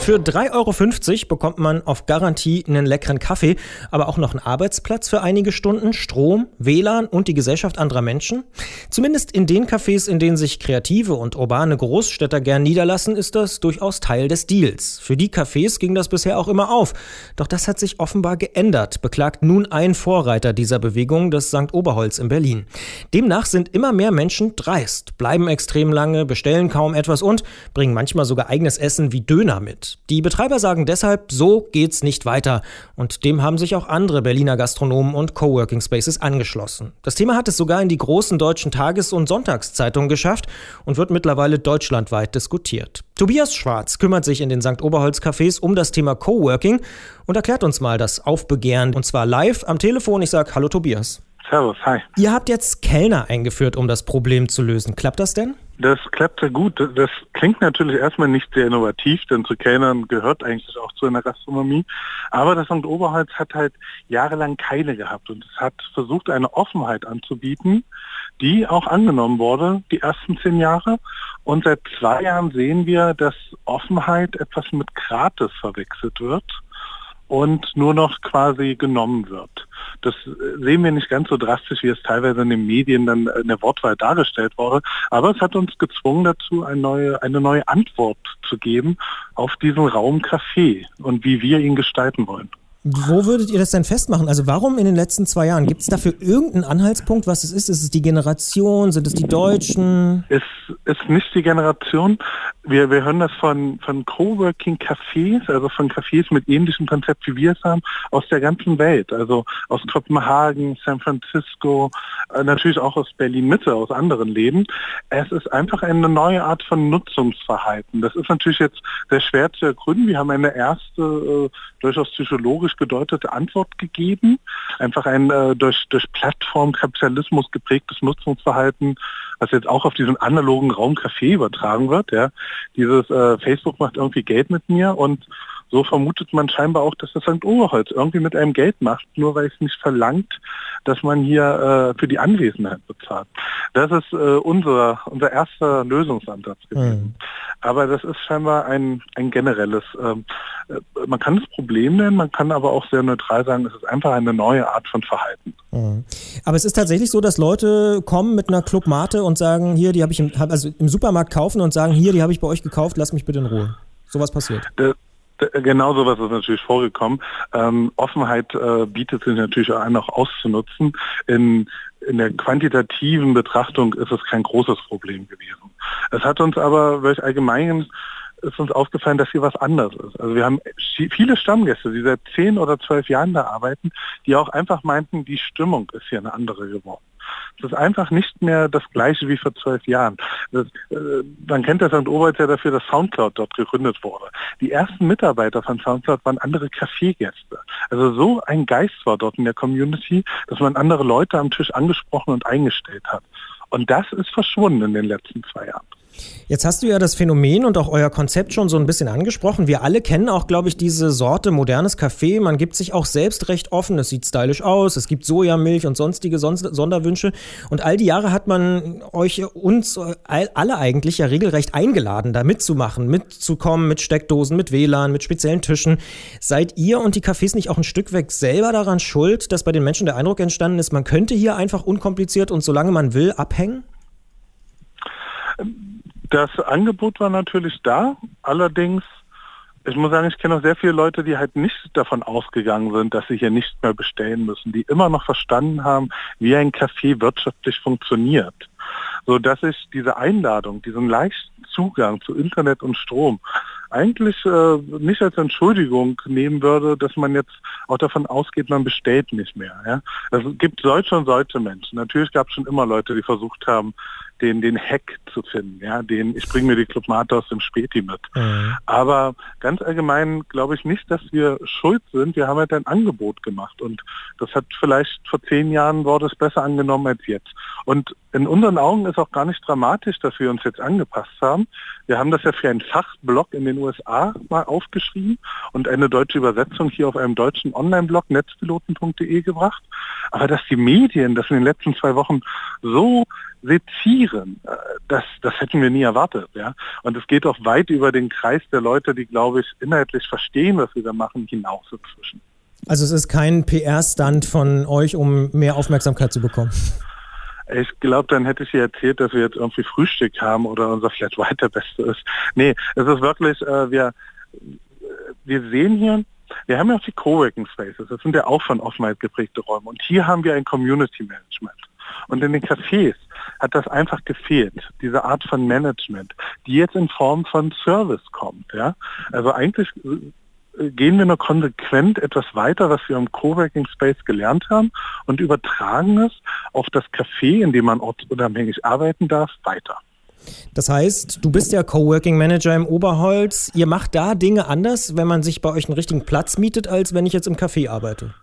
Für 3,50 Euro bekommt man auf Garantie einen leckeren Kaffee, aber auch noch einen Arbeitsplatz für einige Stunden, Strom, WLAN und die Gesellschaft anderer Menschen. Zumindest in den Cafés, in denen sich kreative und urbane Großstädter gern niederlassen, ist das durchaus Teil des Deals. Für die Cafés ging das bisher auch immer auf. Doch das hat sich offenbar geändert, beklagt nun ein Vorreiter dieser Bewegung, das St. Oberholz in Berlin. Demnach sind immer mehr Menschen dreist, bleiben extrem lange, bestellen kaum etwas und bringen manchmal sogar eigenes Essen wie Döner mit. Die Betreiber sagen deshalb, so geht's nicht weiter. Und dem haben sich auch andere Berliner Gastronomen und Coworking Spaces angeschlossen. Das Thema hat es sogar in die großen deutschen Tages- und Sonntagszeitungen geschafft und wird mittlerweile deutschlandweit diskutiert. Tobias Schwarz kümmert sich in den St. Oberholz Cafés um das Thema Coworking und erklärt uns mal das Aufbegehren und zwar live am Telefon. Ich sage Hallo Tobias. Servus, hi. Ihr habt jetzt Kellner eingeführt, um das Problem zu lösen. Klappt das denn? Das klappt sehr gut. Das klingt natürlich erstmal nicht sehr innovativ, denn zu Kellnern gehört eigentlich auch zu einer Gastronomie. Aber das St. Oberholz hat halt jahrelang keine gehabt und es hat versucht, eine Offenheit anzubieten, die auch angenommen wurde, die ersten zehn Jahre. Und seit zwei Jahren sehen wir, dass Offenheit etwas mit Gratis verwechselt wird und nur noch quasi genommen wird. Das sehen wir nicht ganz so drastisch, wie es teilweise in den Medien dann in der Wortwahl dargestellt wurde. Aber es hat uns gezwungen dazu, eine neue, eine neue Antwort zu geben auf diesen Raum Café und wie wir ihn gestalten wollen. Wo würdet ihr das denn festmachen? Also warum in den letzten zwei Jahren? Gibt es dafür irgendeinen Anhaltspunkt, was es ist? Ist es die Generation? Sind es die Deutschen? Es ist nicht die Generation. Wir, wir hören das von, von Coworking Cafés, also von Cafés mit ähnlichem Konzept wie wir es haben, aus der ganzen Welt. Also aus Kopenhagen, San Francisco, äh, natürlich auch aus Berlin-Mitte, aus anderen Läden. Es ist einfach eine neue Art von Nutzungsverhalten. Das ist natürlich jetzt sehr schwer zu ergründen. Wir haben eine erste, äh, durchaus psychologisch gedeutete Antwort gegeben. Einfach ein äh, durch, durch Plattformkapitalismus geprägtes Nutzungsverhalten, was jetzt auch auf diesen analogen Raum Café übertragen wird. Ja. Dieses äh, Facebook macht irgendwie Geld mit mir und so vermutet man scheinbar auch, dass das St. Oberholz irgendwie mit einem Geld macht, nur weil es nicht verlangt, dass man hier äh, für die Anwesenheit bezahlt. Das ist äh, unser, unser erster Lösungsansatz gewesen. Mhm. Aber das ist scheinbar ein, ein generelles, ähm, äh, man kann es Problem nennen, man kann aber auch sehr neutral sagen, es ist einfach eine neue Art von Verhalten. Mhm. Aber es ist tatsächlich so, dass Leute kommen mit einer Clubmate und sagen, hier, die habe ich im, also im Supermarkt kaufen und sagen, hier, die habe ich bei euch gekauft, lass mich bitte in Ruhe. Sowas passiert. Das Genau sowas ist natürlich vorgekommen. Ähm, Offenheit äh, bietet sich natürlich auch an, auch auszunutzen. In, in der quantitativen Betrachtung ist es kein großes Problem gewesen. Es hat uns aber, welch allgemein ist uns aufgefallen, dass hier was anders ist. Also wir haben viele Stammgäste, die seit zehn oder zwölf Jahren da arbeiten, die auch einfach meinten, die Stimmung ist hier eine andere geworden. Es ist einfach nicht mehr das gleiche wie vor zwölf Jahren. Das, äh, man kennt das St. Oberholz ja dafür, dass Soundcloud dort gegründet wurde. Die ersten Mitarbeiter von Soundcloud waren andere Kaffeegäste. Also so ein Geist war dort in der Community, dass man andere Leute am Tisch angesprochen und eingestellt hat. Und das ist verschwunden in den letzten zwei Jahren. Jetzt hast du ja das Phänomen und auch euer Konzept schon so ein bisschen angesprochen. Wir alle kennen auch, glaube ich, diese Sorte modernes Kaffee. Man gibt sich auch selbst recht offen. Es sieht stylisch aus. Es gibt Sojamilch und sonstige Sonderwünsche. Und all die Jahre hat man euch, uns alle eigentlich ja regelrecht eingeladen, da mitzumachen, mitzukommen mit Steckdosen, mit WLAN, mit speziellen Tischen. Seid ihr und die Cafés nicht auch ein Stück weg selber daran schuld, dass bei den Menschen der Eindruck entstanden ist, man könnte hier einfach unkompliziert und solange man will abhängen? Das Angebot war natürlich da, allerdings, ich muss sagen, ich kenne auch sehr viele Leute, die halt nicht davon ausgegangen sind, dass sie hier nicht mehr bestellen müssen, die immer noch verstanden haben, wie ein Café wirtschaftlich funktioniert. So dass ich diese Einladung, diesen leichten Zugang zu Internet und Strom eigentlich äh, nicht als Entschuldigung nehmen würde, dass man jetzt auch davon ausgeht, man bestellt nicht mehr. Ja? Es gibt solche und solche Menschen. Natürlich gab es schon immer Leute, die versucht haben, den, den Hack zu finden, ja, den, ich bringe mir die Clubmate aus dem Späti mit. Mhm. Aber ganz allgemein glaube ich nicht, dass wir schuld sind. Wir haben halt ein Angebot gemacht und das hat vielleicht vor zehn Jahren wurde es besser angenommen als jetzt. Und in unseren Augen ist auch gar nicht dramatisch, dass wir uns jetzt angepasst haben. Wir haben das ja für einen Fachblog in den USA mal aufgeschrieben und eine deutsche Übersetzung hier auf einem deutschen Online-Blog netzpiloten.de gebracht. Aber dass die Medien das in den letzten zwei Wochen so sezieren, äh, das, das hätten wir nie erwartet. Ja? Und es geht auch weit über den Kreis der Leute, die, glaube ich, inhaltlich verstehen, was wir da machen, hinaus inzwischen. Also es ist kein PR-Stand von euch, um mehr Aufmerksamkeit zu bekommen. Ich glaube, dann hätte ich ihr erzählt, dass wir jetzt irgendwie Frühstück haben oder unser Flat White der Beste ist. Nee, es ist wirklich, äh, wir, wir sehen hier, wir haben ja auch die Coworking Spaces, das sind ja auch von Offenheit geprägte Räume. Und hier haben wir ein Community Management. Und in den Cafés hat das einfach gefehlt, diese Art von Management, die jetzt in Form von Service kommt. Ja? Also eigentlich äh, gehen wir nur konsequent etwas weiter, was wir im Coworking Space gelernt haben und übertragen es auf das Café, in dem man ortsunabhängig arbeiten darf, weiter. Das heißt, du bist ja Coworking Manager im Oberholz. Ihr macht da Dinge anders, wenn man sich bei euch einen richtigen Platz mietet, als wenn ich jetzt im Café arbeite.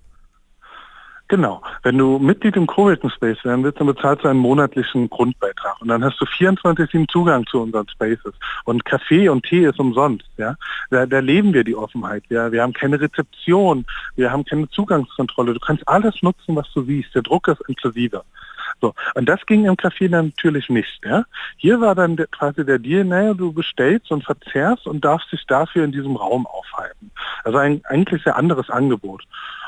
Genau. Wenn du Mitglied im Coworking Space werden willst, dann bezahlst du einen monatlichen Grundbeitrag. Und dann hast du 24-7 Zugang zu unseren Spaces. Und Kaffee und Tee ist umsonst. Ja? Da, da leben wir die Offenheit. Ja? Wir haben keine Rezeption, wir haben keine Zugangskontrolle. Du kannst alles nutzen, was du siehst. Der Druck ist inklusive. So. Und das ging im Café natürlich nicht. Ja? Hier war dann der, quasi der Deal, naja, du bestellst und verzehrst und darfst dich dafür in diesem Raum aufhalten. Also ein eigentlich sehr anderes Angebot.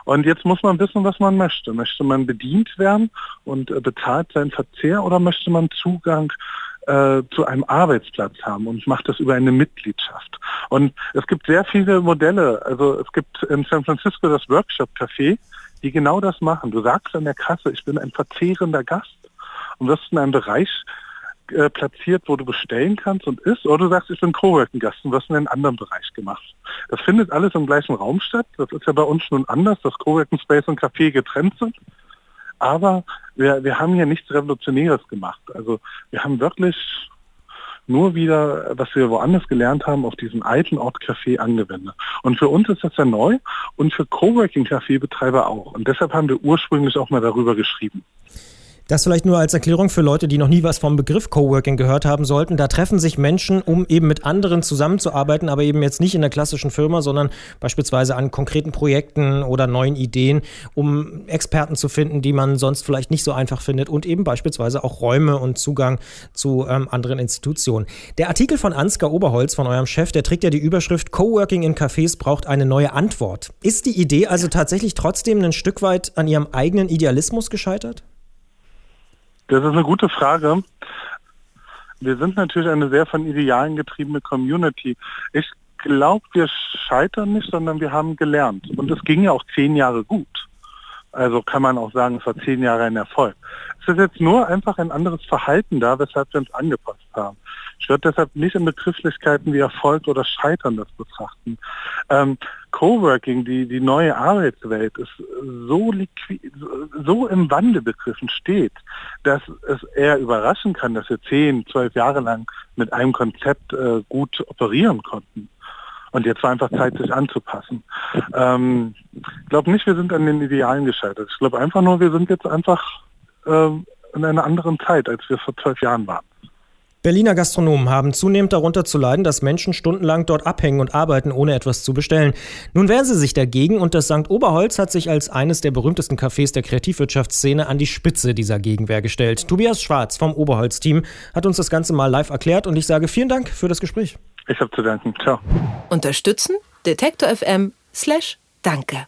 Und jetzt muss man wissen, was man möchte. Möchte man bedient werden und äh, bezahlt seinen Verzehr oder möchte man Zugang äh, zu einem Arbeitsplatz haben und macht das über eine Mitgliedschaft. Und es gibt sehr viele Modelle. Also es gibt in San Francisco das Workshop Café, die genau das machen. Du sagst an der Kasse, ich bin ein verzehrender Gast und wirst in einem Bereich äh, platziert, wo du bestellen kannst und isst, oder du sagst, ich bin Coworking-Gast und wirst in einen anderen Bereich gemacht. Das findet alles im gleichen Raum statt. Das ist ja bei uns nun anders, dass Coworking Space und Café getrennt sind. Aber wir, wir haben hier nichts Revolutionäres gemacht. Also wir haben wirklich nur wieder, was wir woanders gelernt haben, auf diesen alten Ort Café angewendet. Und für uns ist das ja neu und für Coworking Café Betreiber auch. Und deshalb haben wir ursprünglich auch mal darüber geschrieben. Das vielleicht nur als Erklärung für Leute, die noch nie was vom Begriff Coworking gehört haben sollten. Da treffen sich Menschen, um eben mit anderen zusammenzuarbeiten, aber eben jetzt nicht in der klassischen Firma, sondern beispielsweise an konkreten Projekten oder neuen Ideen, um Experten zu finden, die man sonst vielleicht nicht so einfach findet und eben beispielsweise auch Räume und Zugang zu ähm, anderen Institutionen. Der Artikel von Ansgar Oberholz, von eurem Chef, der trägt ja die Überschrift Coworking in Cafés braucht eine neue Antwort. Ist die Idee also tatsächlich trotzdem ein Stück weit an ihrem eigenen Idealismus gescheitert? Das ist eine gute Frage. Wir sind natürlich eine sehr von Idealen getriebene Community. Ich glaube, wir scheitern nicht, sondern wir haben gelernt. Und es ging ja auch zehn Jahre gut. Also kann man auch sagen, es war zehn Jahre ein Erfolg. Es ist jetzt nur einfach ein anderes Verhalten da, weshalb wir uns angepasst haben. Ich würde deshalb nicht in Begrifflichkeiten wie Erfolg oder Scheitern das betrachten. Ähm, Coworking, die, die neue Arbeitswelt ist so, so im Wandel begriffen steht, dass es eher überraschen kann, dass wir zehn, zwölf Jahre lang mit einem Konzept äh, gut operieren konnten. Und jetzt war einfach Zeit, sich anzupassen. Ähm, ich glaube nicht, wir sind an den Idealen gescheitert. Ich glaube einfach nur, wir sind jetzt einfach äh, in einer anderen Zeit, als wir vor zwölf Jahren waren. Berliner Gastronomen haben zunehmend darunter zu leiden, dass Menschen stundenlang dort abhängen und arbeiten, ohne etwas zu bestellen. Nun wehren sie sich dagegen und das St. Oberholz hat sich als eines der berühmtesten Cafés der Kreativwirtschaftsszene an die Spitze dieser Gegenwehr gestellt. Tobias Schwarz vom Oberholz-Team hat uns das Ganze mal live erklärt und ich sage vielen Dank für das Gespräch. Ich habe zu danken. Ciao. Unterstützen? Detektor FM slash Danke.